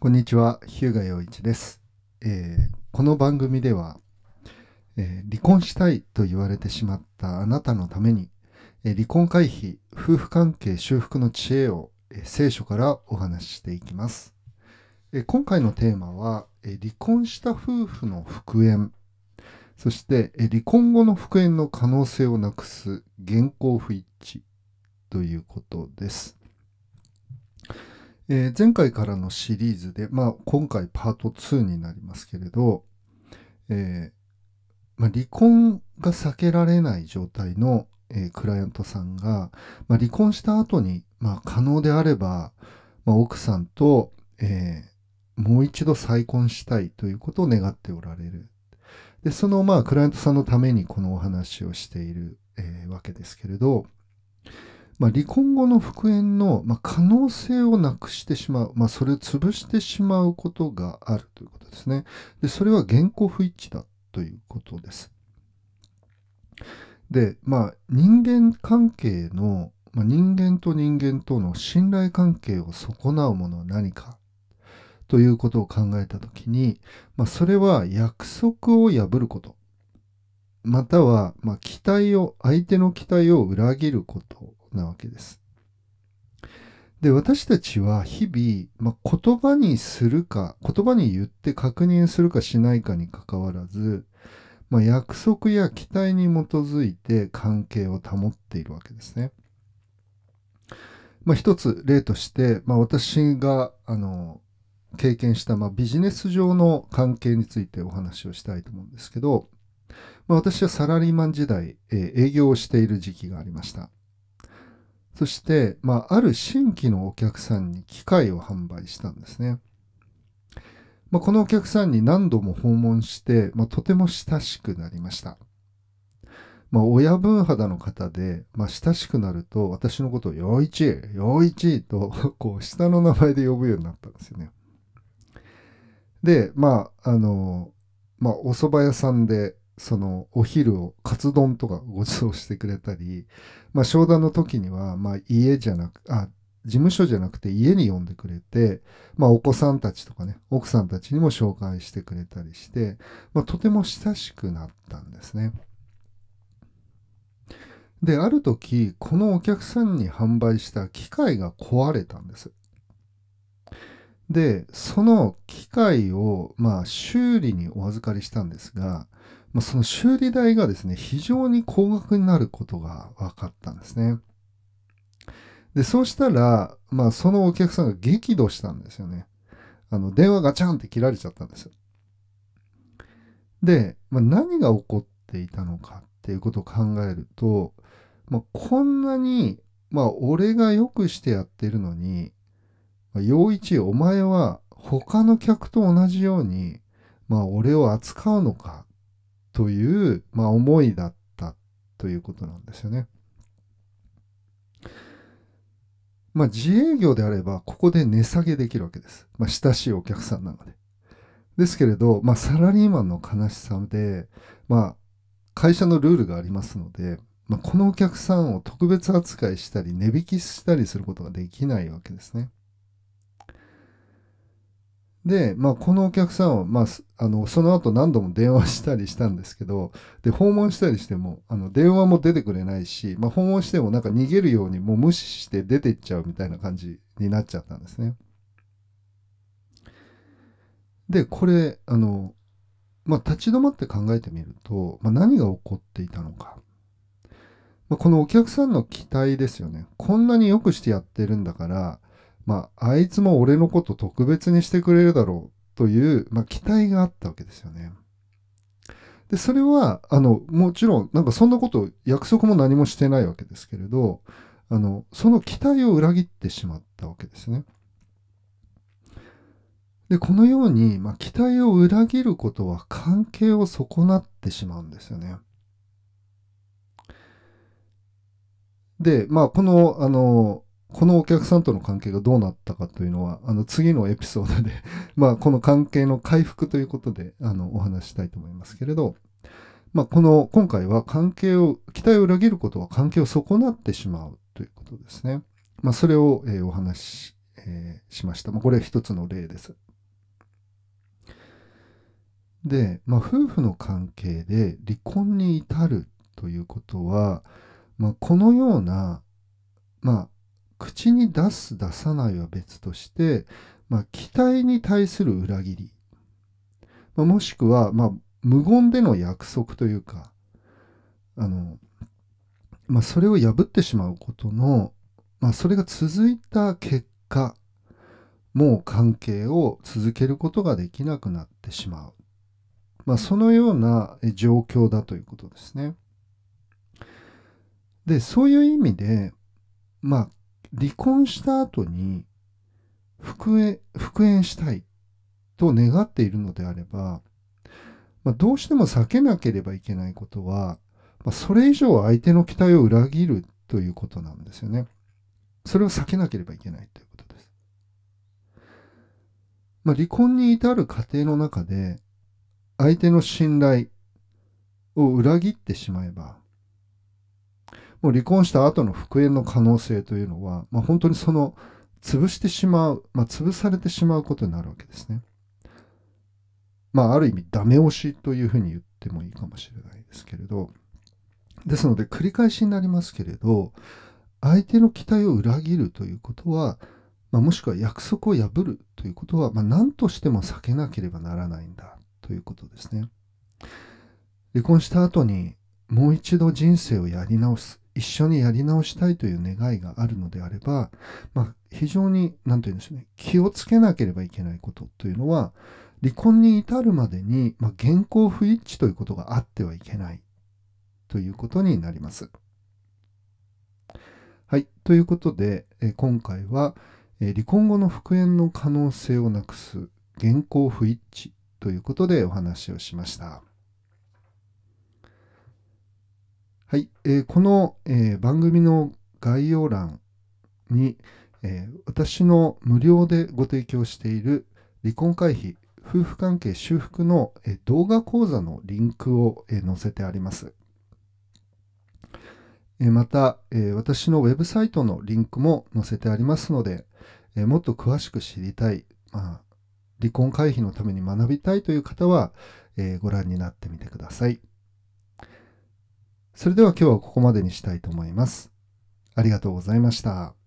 こんにちは、日向洋一です、えーこの番組では、えー離婚したいと言われてしまったあなたのために、えー離婚回避、夫婦関係修復の知恵を、えー聖書からお話ししていきます。えー今回のテーマは、えー離婚した夫婦の復縁、そして、えー離婚後の復縁の可能性をなくす現行不一致ということです。えー前回からのシリーズで、まあ、今回パート2になりますけれど、えーまあ、離婚が避けられない状態の、えークライアントさんが、まあ、離婚した後に、まあ、可能であれば、ま、奥さんと、えもう一度再婚したいということを願っておられる。で、その、まあ、クライアントさんのためにこのお話をしている、えわけですけれど、まあ、離婚後の復縁の、まあ、可能性をなくしてしまう、まあ、それを潰してしまうことがあるということですね。で、それは現行不一致だということです。で、まあ、人間関係の、まあ、人間と人間との信頼関係を損なうものは何かということを考えたときに、まあ、それは約束を破ること。または、まあ、期待を、相手の期待を裏切ることなわけです。で、私たちは日々、まあ、言葉にするか、言葉に言って確認するかしないかにかかわらず、まあ、約束や期待に基づいて関係を保っているわけですね。まあ、一つ例として、まあ、私が、あの、経験した、まあ、ビジネス上の関係についてお話をしたいと思うんですけど、まあ、私はサラリーマン時代、えー営業をしている時期がありました。そして、まあ、ある新規のお客さんに機械を販売したんですね。まあ、このお客さんに何度も訪問して、まあ、とても親しくなりました。まあ、親分肌の方で、まあ、親しくなると、私のことを、陽一、陽一と、こう、下の名前で呼ぶようになったんですよね。で、まあ、あの、まあ、お蕎麦屋さんで、その、お昼を、カツ丼とかご馳走してくれたり、まあ、商談の時には、まあ、家じゃなく、あ、事務所じゃなくて家に呼んでくれて、まあ、お子さんたちとかね、奥さんたちにも紹介してくれたりして、まあ、とても親しくなったんですね。で、ある時、このお客さんに販売した機械が壊れたんです。で、その機械を、まあ、修理にお預かりしたんですが、まあ、その修理代がですね、非常に高額になることが分かったんですね。で、そうしたら、まあ、そのお客さんが激怒したんですよね。あの、電話ガチャンって切られちゃったんですよ。で、まあ、何が起こっていたのかっていうことを考えると、まあ、こんなに、まあ、俺がよくしてやってるのに、まあ、陽一、お前は他の客と同じように、まあ、俺を扱うのかという、まあ、思いだったということなんですよね。まあ、自営業であれば、ここで値下げできるわけです。まあ、親しいお客さんなので。ですけれど、まあ、サラリーマンの悲しさで、まあ、会社のルールがありますので、まあ、このお客さんを特別扱いしたり、値引きしたりすることができないわけですね。で、まあ、このお客さんは、まあ、あの、その後何度も電話したりしたんですけど、で、訪問したりしても、あの、電話も出てくれないし、まあ、訪問してもなんか逃げるようにもう無視して出ていっちゃうみたいな感じになっちゃったんですね。で、これ、あの、まあ、立ち止まって考えてみると、まあ、何が起こっていたのか。まあ、このお客さんの期待ですよね。こんなによくしてやってるんだから、まあ、あいつも俺のこと特別にしてくれるだろうという、まあ、期待があったわけですよね。で、それは、あの、もちろん、なんかそんなこと、約束も何もしてないわけですけれど、あの、その期待を裏切ってしまったわけですね。で、このように、まあ、期待を裏切ることは関係を損なってしまうんですよね。で、まあ、この、あの、このお客さんとの関係がどうなったかというのは、あの、次のエピソードで、まあ、この関係の回復ということで、あの、お話したいと思いますけれど、まあ、この、今回は関係を、期待を裏切ることは関係を損なってしまうということですね。まあ、それを、えーお話し、えー、しました。まあ、これは一つの例です。で、まあ、夫婦の関係で離婚に至るということは、まあ、このような、まあ、口に出す出さないは別として、まあ、期待に対する裏切り、まあ、もしくは、まあ、無言での約束というかあの、まあ、それを破ってしまうことの、まあ、それが続いた結果もう関係を続けることができなくなってしまう、まあ、そのような状況だということですね。でそういう意味でまあ離婚した後に復縁復縁したいと願っているのであれば、まあ、どうしても避けなければいけないことは、まあ、それ以上相手の期待を裏切るということなんですよね。それを避けなければいけないということです。まあ、離婚に至る過程の中で相手の信頼を裏切ってしまえばもう離婚した後の復縁の可能性というのは、まあ、本当にその潰してしまう、まあ、潰されてしまうことになるわけですね。まあ、ある意味ダメ押しというふうに言ってもいいかもしれないですけれど、ですので繰り返しになりますけれど、相手の期待を裏切るということは、まあ、もしくは約束を破るということは、まあ、何としても避けなければならないんだということですね。離婚した後にもう一度人生をやり直す、一緒にやり直したいという願いがあるのであれば、まあ、非常に、何て言うんでしょうね、気をつけなければいけないことというのは、離婚に至るまでに、まあ、現行不一致ということがあってはいけないということになります。はい。ということで、え今回は、え離婚後の復縁の可能性をなくす現行不一致ということでお話をしました。はい、えー、この、えー、番組の概要欄に、えー、私の無料でご提供している離婚回避夫婦関係修復の、え動画講座のリンクを、え載せてあります。えまた、え私のウェブサイトのリンクも載せてありますので、えもっと詳しく知りたい、まあ、離婚回避のために学びたいという方は、えご覧になってみてください。それでは今日はここまでにしたいと思います。ありがとうございました。